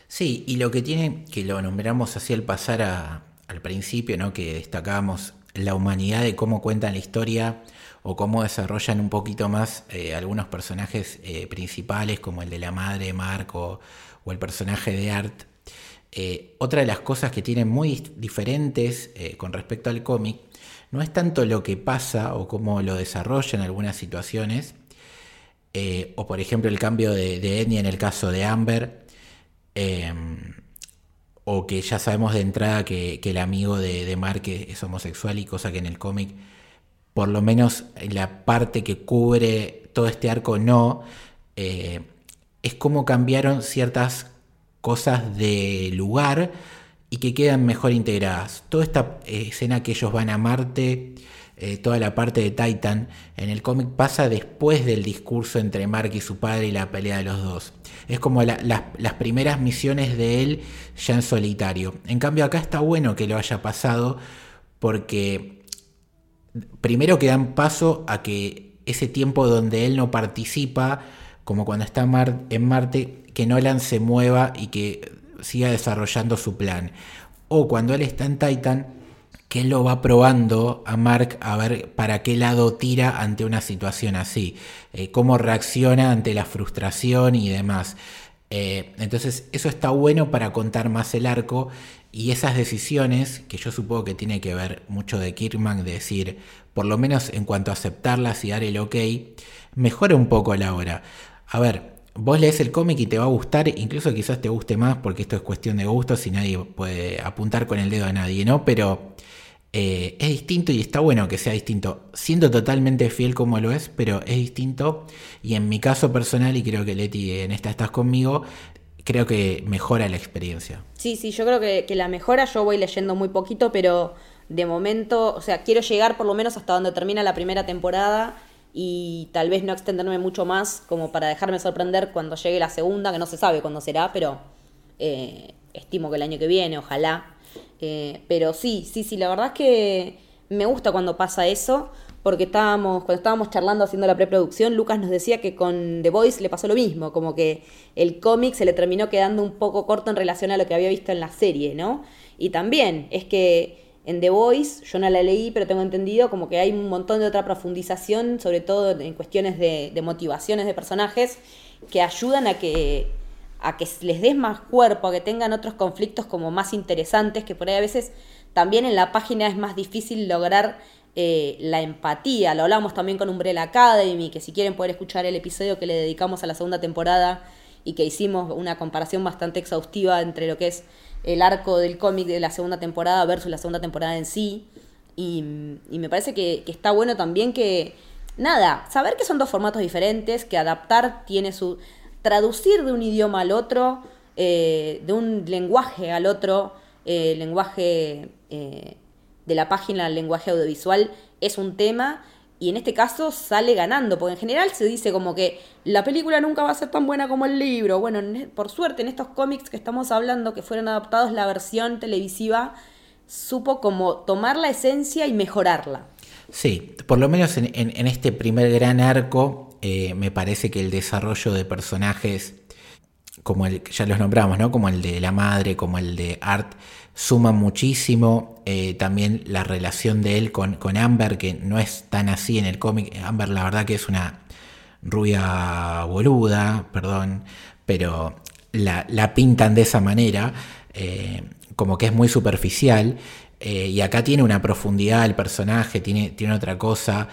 Sí, y lo que tiene, que lo nombramos así al pasar a- al principio, ¿no? Que destacábamos la humanidad de cómo cuentan la historia o cómo desarrollan un poquito más eh, algunos personajes eh, principales, como el de la madre Marco o el personaje de Art. Eh, otra de las cosas que tienen muy dif- diferentes con respecto al cómic no es tanto lo que pasa o cómo lo desarrollan algunas situaciones, eh, o por ejemplo el cambio de, de etnia en el caso de Amber, eh, o que ya sabemos de entrada que, que el amigo de, de Mark es, es homosexual y cosa que en el cómic, por lo menos en la parte que cubre todo este arco no, eh, es como cambiaron ciertas cosas de lugar y que quedan mejor integradas. Toda esta eh, escena que ellos van a Marte, eh, toda la parte de Titan, en el cómic pasa después del discurso entre Mark y su padre y la pelea de los dos. Es como la- las, primeras misiones de él ya en solitario. En cambio acá está bueno que lo haya pasado porque primero que dan paso a que ese tiempo donde él no participa, como cuando está en Marte, que Nolan se mueva y que siga desarrollando su plan. O cuando él está en Titan, que lo va probando a Mark a ver para qué lado tira ante una situación así, eh, cómo reacciona ante la frustración y demás. Eh, entonces eso está bueno para contar más el arco y esas decisiones, que yo supongo que tiene que ver mucho de Kirkman, de decir, por lo menos en cuanto a aceptarlas y dar el ok, mejora un poco la hora. A ver, vos lees el cómic y te va a gustar, incluso quizás te guste más, porque esto es cuestión de gustos y nadie puede apuntar con el dedo a nadie, ¿no? Pero eh, es distinto y está bueno que sea distinto, siendo totalmente fiel como lo es, pero es distinto y en mi caso personal, y creo que Leti en esta estás conmigo, creo que mejora la experiencia. Sí, sí, yo creo que, que la mejora, yo voy leyendo muy poquito, pero de momento, o sea, quiero llegar por lo menos hasta donde termina la primera temporada y tal vez no extenderme mucho más como para dejarme sorprender cuando llegue la segunda, que no se sabe cuándo será, pero eh, estimo que el año que viene, ojalá. Eh, pero sí, sí, sí, la verdad es que me gusta cuando pasa eso, porque estábamos, cuando estábamos charlando haciendo la preproducción, Lucas nos decía que con The Voice le pasó lo mismo, como que el cómic se le terminó quedando un poco corto en relación a lo que había visto en la serie, ¿no? Y también es que en The Voice, yo no la leí, pero tengo entendido como que hay un montón de otra profundización, sobre todo en cuestiones de, de motivaciones de personajes, que ayudan a que a que les des más cuerpo, a que tengan otros conflictos como más interesantes, que por ahí a veces también en la página es más difícil lograr eh, la empatía. Lo hablamos también con Umbrella Academy, que si quieren poder escuchar el episodio que le dedicamos a la segunda temporada y que hicimos una comparación bastante exhaustiva entre lo que es el arco del cómic de la segunda temporada versus la segunda temporada en sí. Y, me parece que, que está bueno también que, nada, saber que son dos formatos diferentes, que adaptar tiene su traducir de un idioma al otro, eh, de un lenguaje al otro, eh, lenguaje eh, de la página al lenguaje audiovisual, es un tema y en este caso sale ganando, porque en general se dice como que la película nunca va a ser tan buena como el libro. Bueno, por suerte en estos cómics que estamos hablando, que fueron adaptados, la versión televisiva supo como tomar la esencia y mejorarla. Sí, por lo menos en este primer gran arco eh, me parece que el desarrollo de personajes, como el ya los nombramos, ¿no? Como el de la madre, como el de Art, suma muchísimo. Eh, también la relación de él con, con, Amber, que no es tan así en el cómic. Amber, la verdad que es una rubia boluda, perdón, pero la, pintan de esa manera, eh, como que es muy superficial. y acá tiene una profundidad el personaje, tiene, tiene otra cosa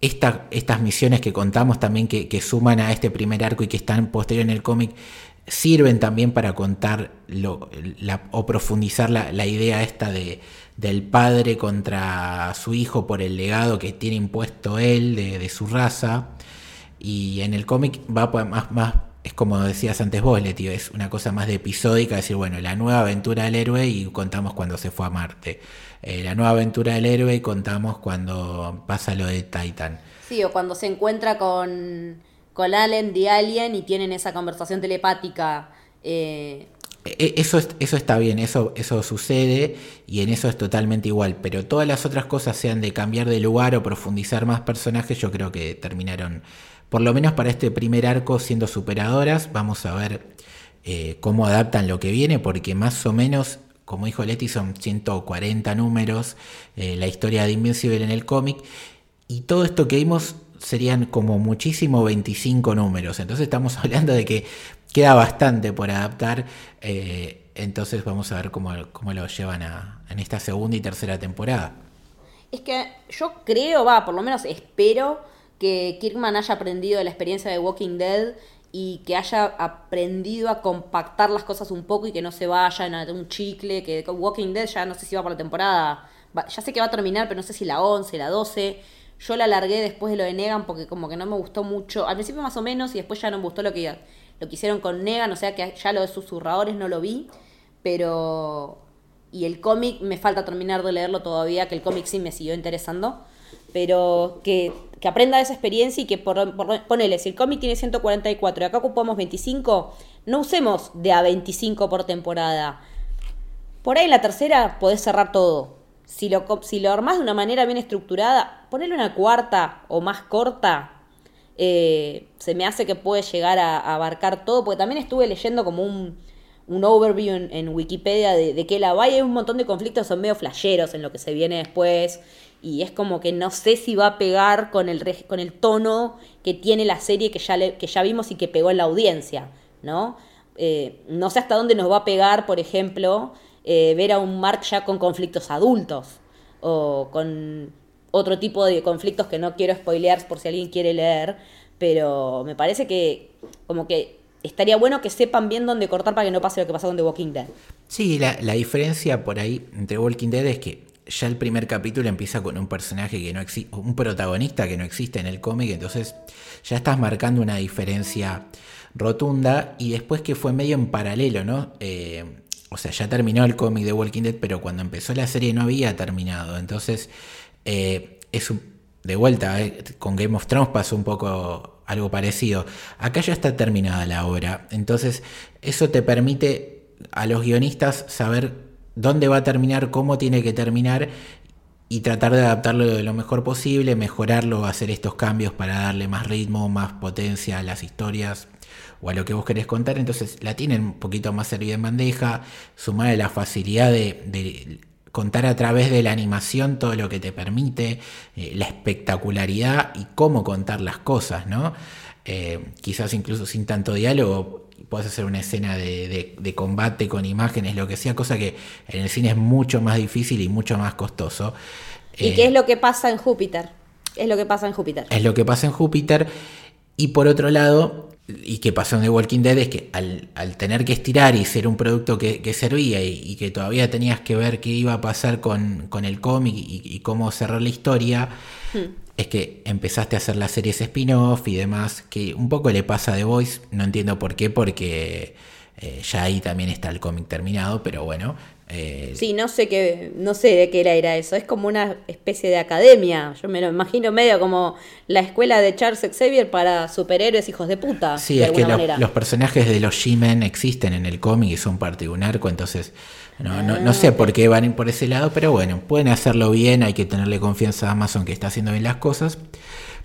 estas misiones que contamos también que, suman a este primer arco y que están posterior en el cómic sirven también para contar o profundizar la, idea esta de, del padre contra su hijo por el legado que tiene impuesto él de, su raza. Y en el cómic va más, más, es como decías antes vos, tío es una cosa más de episódica, decir, bueno, la nueva aventura del héroe y contamos cuando se fue a Marte. Eh, la nueva aventura del héroe y contamos cuando pasa lo de Titan. Sí, o cuando se encuentra con, con Allen de Alien y tienen esa conversación telepática. Eh. E, e, eso, eso está bien, eso, eso sucede y en eso es totalmente igual, pero todas las otras cosas, sean de cambiar de lugar o profundizar más personajes, yo creo que terminaron, por lo menos para este primer arco, siendo superadoras. Vamos a ver eh, cómo adaptan lo que viene, porque más o menos como dijo Leti, son 140 números, eh, la historia de Invincible en el cómic, y todo esto que vimos serían como muchísimo 25 números, entonces estamos hablando de que queda bastante por adaptar, eh, entonces vamos a ver cómo, cómo lo llevan a, en esta segunda y tercera temporada. Es que yo creo, va, por lo menos espero que Kirkman haya aprendido de la experiencia de Walking Dead y que haya aprendido a compactar las cosas un poco y que no se vayan a un chicle, que Walking Dead ya no sé si va por la temporada, ya sé que va a terminar, pero no sé si la 11, la 12. Yo la largué después de lo de Negan porque como que no me gustó mucho, al principio más o menos y después ya no me gustó lo que, lo que hicieron con Negan, o sea que ya lo de susurradores no lo vi, pero... Y el cómic me falta terminar de leerlo todavía, que el cómic sí me siguió interesando pero que, aprenda de esa experiencia y que por, ponele, si el cómic tiene 144 y acá ocupamos 25, no usemos de a 25 por temporada. Por ahí en la tercera podés cerrar todo. Si lo, si lo armás de una manera bien estructurada, ponerle una cuarta o más corta, eh, se me hace que puede llegar a, abarcar todo, porque también estuve leyendo como un, un overview en, Wikipedia de, que la vaya hay un montón de conflictos son medio flasheros en lo que se viene después y es como que no sé si va a pegar con el, con el tono que tiene la serie que ya, que ya vimos y que pegó en la audiencia, ¿no? Eh, no sé hasta dónde nos va a pegar, por ejemplo, eh, ver a un Mark ya con conflictos adultos o con otro tipo de conflictos que no quiero spoilear por si alguien quiere leer, pero me parece que como que estaría bueno que sepan bien dónde cortar para que no pase lo que pasó con The Walking Dead. Sí, la, la diferencia por ahí entre Walking Dead es que ya el primer capítulo empieza con un personaje que no existe, un protagonista que no existe en el cómic, entonces ya estás marcando una diferencia rotunda y después que fue medio en paralelo, ¿no? Eh, o sea, ya terminó el cómic de Walking Dead, pero cuando empezó la serie no había terminado, entonces eh, es de vuelta, eh, con Game of Thrones pasó un poco algo parecido. Acá ya está terminada la obra, entonces eso te permite a los guionistas saber dónde va a terminar, cómo tiene que terminar y tratar de adaptarlo de lo mejor posible, mejorarlo, hacer estos cambios para darle más ritmo, más potencia a las historias o a lo que vos querés contar. Entonces la tienen un poquito más servida en bandeja, sumar la facilidad de, contar a través de la animación todo lo que te permite, eh, la espectacularidad y cómo contar las cosas, ¿no? Eh, quizás incluso sin tanto diálogo puedes hacer una escena de, combate con imágenes, lo que sea, cosa que en el cine es mucho más difícil y mucho más costoso. ¿Y qué es lo que pasa en Júpiter? Es lo que pasa en Júpiter. Es lo que pasa en Júpiter. Y por otro lado, y que pasó en The Walking Dead, es que al, tener que estirar y ser un producto que, servía y, que todavía tenías que ver qué iba a pasar con, el cómic y, cómo cerrar la historia, hmm es que empezaste a hacer las series spin-off y demás, que un poco le pasa a The Voice, no entiendo por qué, porque eh, ya ahí también está el cómic terminado, pero bueno. Eh, sí, no sé qué, no sé de qué era, eso, es como una especie de academia, yo me lo imagino medio como la escuela de Charles Xavier para superhéroes hijos de puta. Sí, es que los personajes de los G-Men existen en el cómic y son parte de un arco, entonces no, no, no, sé por qué van por ese lado, pero bueno, pueden hacerlo bien, hay que tenerle confianza a Amazon que está haciendo bien las cosas.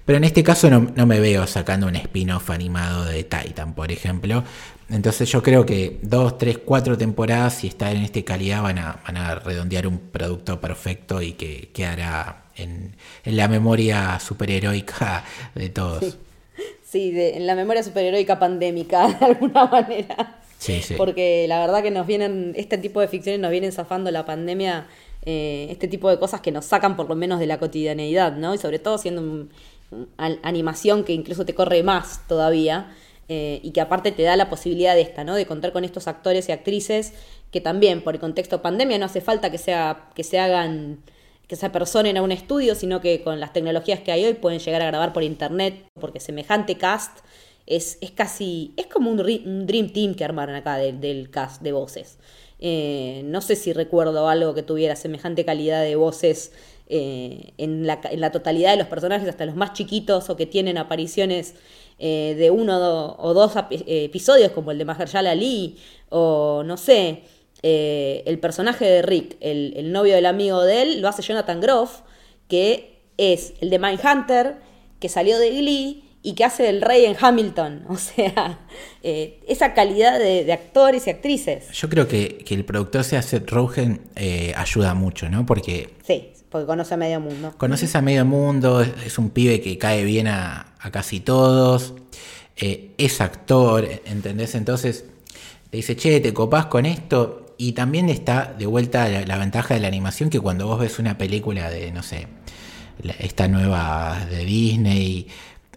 Pero en este caso no, me veo sacando un spin-off animado de Titan, por ejemplo. Entonces yo creo que dos, tres, cuatro temporadas, si está en esta calidad, van a, van a redondear un producto perfecto y que quedará en, la memoria superheroica de todos. Sí, en la memoria superheroica pandémica, de alguna manera. Porque la verdad que nos vienen, este tipo de ficciones nos vienen zafando la pandemia, eh, este tipo de cosas que nos sacan por lo menos de la cotidianeidad, ¿no? Y sobre todo siendo animación que incluso te corre más todavía. Eh, y que aparte te da la posibilidad de esta, ¿no? De contar con estos actores y actrices que también por el contexto pandemia no hace falta que sea que se hagan que se apersonen a un estudio, sino que con las tecnologías que hay hoy pueden llegar a grabar por internet, porque semejante cast es, casi, es como un, Dream Team que armaron acá del cast de voces. Eh, no sé si recuerdo algo que tuviera semejante calidad de voces eh, en, la, en, la, totalidad de los personajes, hasta los más chiquitos o que tienen apariciones eh, de uno o dos episodios, como el de Mahershala Ali, o no sé, el personaje de Rick, el, el, novio del amigo de él, lo hace Jonathan Groff, que es el de Mindhunter, que salió de Glee y que hace el rey en Hamilton. O sea, eh, esa calidad de, actores y actrices. Yo creo que, el productor sea Seth Rogen eh, ayuda mucho, ¿no? Porque... Sí, porque conoce a medio mundo. Conoces a medio mundo, es, un pibe que cae bien a, casi todos, eh, es actor, ¿entendés? Entonces te dice, che, te copás con esto. Y también está de vuelta la ventaja de la animación que cuando vos ves una película de, no sé, esta nueva de Disney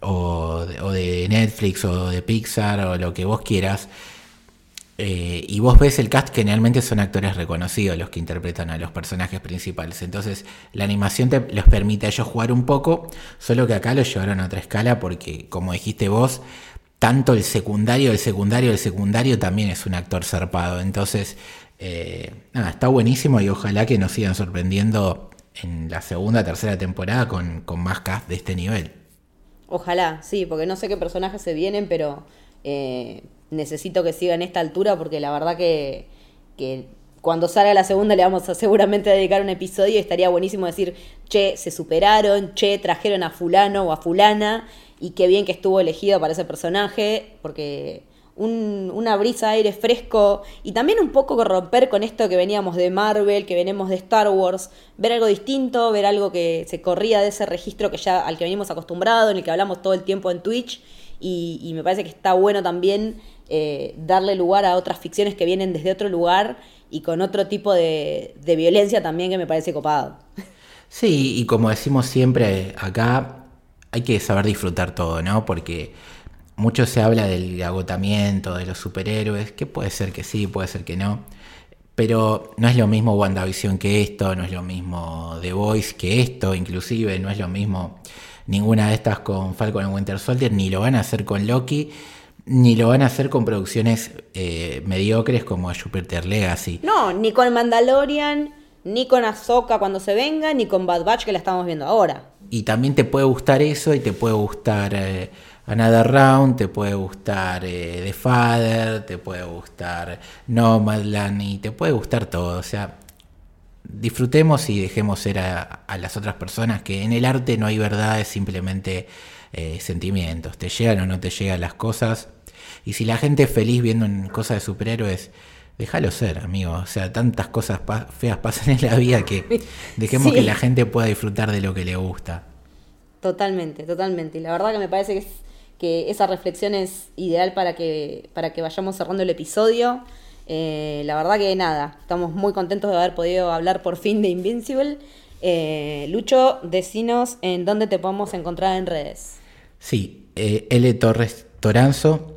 o de, Netflix o de Pixar o lo que vos quieras, eh, y vos ves el cast, generalmente son actores reconocidos los que interpretan a los personajes principales. Entonces la animación te, les permite a ellos jugar un poco, solo que acá lo llevaron a otra escala porque, como dijiste vos, tanto el secundario, el secundario, el secundario también es un actor zarpado. Entonces, eh, nada, está buenísimo y ojalá que nos sigan sorprendiendo en la segunda, tercera temporada con, con más cast de este nivel. Ojalá, sí, porque no sé qué personajes se vienen, pero eh, necesito que siga en esta altura porque la verdad que, que cuando salga la segunda le vamos a seguramente dedicar un episodio y estaría buenísimo decir, che, se superaron, che, trajeron a fulano o a fulana y qué bien que estuvo elegido para ese personaje, porque una brisa aire fresco y también un poco romper con esto que veníamos de Marvel, que venimos de Star Wars, ver algo distinto, ver algo que se corría de ese registro que ya al que venimos acostumbrados, en el que hablamos todo el tiempo en Twitch y, me parece que está bueno también eh, darle lugar a otras ficciones que vienen desde otro lugar y con otro tipo de, de violencia también que me parece copado. Sí, y como decimos siempre acá, hay que saber disfrutar todo, ¿no? Porque mucho se habla del agotamiento de los superhéroes, que puede ser que sí, puede ser que no. Pero no es lo mismo WandaVision que esto, no es lo mismo The Voice que esto, inclusive no es lo mismo ninguna de estas con Falcon and Winter Soldier, ni lo van a hacer con Loki, ni lo van a hacer con producciones eh, mediocres como Jupiter Legacy. No, ni con Mandalorian, ni con Ahsoka cuando se venga, ni con Bad Batch que la estamos viendo ahora. Y también te puede gustar eso y te puede gustar eh, Another Round, te puede gustar eh, The Father, te puede gustar Nomadland y te puede gustar todo. O sea, disfrutemos y dejemos ser a, las otras personas que en el arte no hay verdad, es simplemente eh, sentimientos. Te llegan o no te llegan las cosas. Y si la gente es feliz viendo cosas de superhéroes, déjalo ser, amigo. O sea, tantas cosas feas pasan en la vida que dejemos que la gente pueda disfrutar de lo que le gusta. Totalmente, totalmente. Y la verdad que me parece que, es, que esa reflexión es ideal para que, para que vayamos cerrando el episodio. Eh, la verdad que nada, estamos muy contentos de haber podido hablar por fin de Invincible. Eh, Lucho, decinos en dónde te podemos encontrar en redes. Sí, eh, L Torres Toranzo,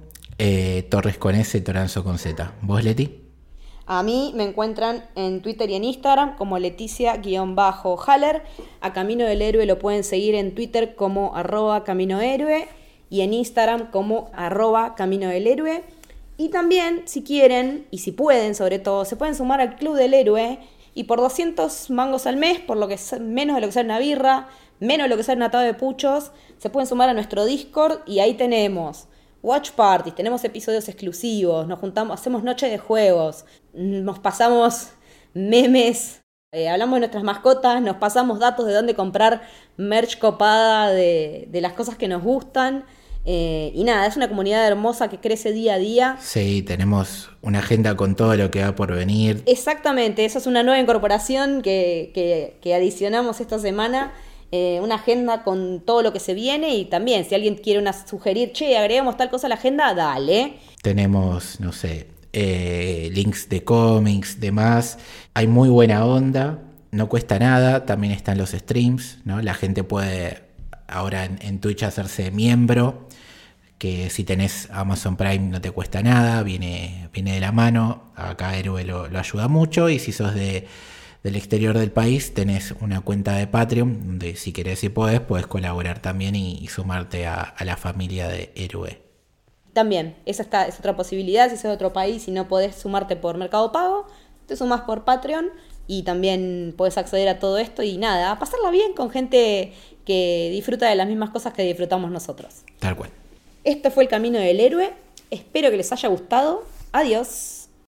Torres con S, Toranzo con Z. ¿Vos, Leti? A mí me encuentran en Twitter y en Instagram como Leticia-Haller. A Camino del Héroe lo pueden seguir en Twitter como arroba Camino Héroe y en Instagram como arroba Camino del Héroe. Y también, si quieren, y si pueden sobre todo, se pueden sumar al Club del Héroe y por 200 mangos al mes, por lo que menos de lo que sale una birra, menos de lo que sale un atado de puchos, se pueden sumar a nuestro Discord y ahí tenemos watch parties, tenemos episodios exclusivos, nos juntamos, hacemos noche de juegos, nos pasamos memes, eh, hablamos de nuestras mascotas, nos pasamos datos de dónde comprar merch copada de, las cosas que nos gustan. Eh, y nada, es una comunidad hermosa que crece día a día. Sí, tenemos una agenda con todo lo que va por venir. Exactamente, esa es una nueva incorporación que, que adicionamos esta semana. Eh, una agenda con todo lo que se viene y también si alguien quiere una, sugerir, che, agregamos tal cosa a la agenda, dale. Tenemos, no sé, eh, links de cómics, demás. Hay muy buena onda, no cuesta nada, también están los streams, ¿no? La gente puede ahora en, Twitch hacerse miembro, que si tenés Amazon Prime no te cuesta nada, viene, viene de la mano, acá Héroe lo ayuda mucho y si sos de del exterior del país, tenés una cuenta de Patreon, donde si querés y podés, puedes colaborar también y, sumarte a, la familia de Héroe. También, esa está, es otra posibilidad, si sos de otro país y no podés sumarte por Mercado Pago, te sumas por Patreon y también puedes acceder a todo esto y nada, a pasarla bien con gente que disfruta de las mismas cosas que disfrutamos nosotros. Tal cual. Este fue el camino del héroe, espero que les haya gustado, adiós.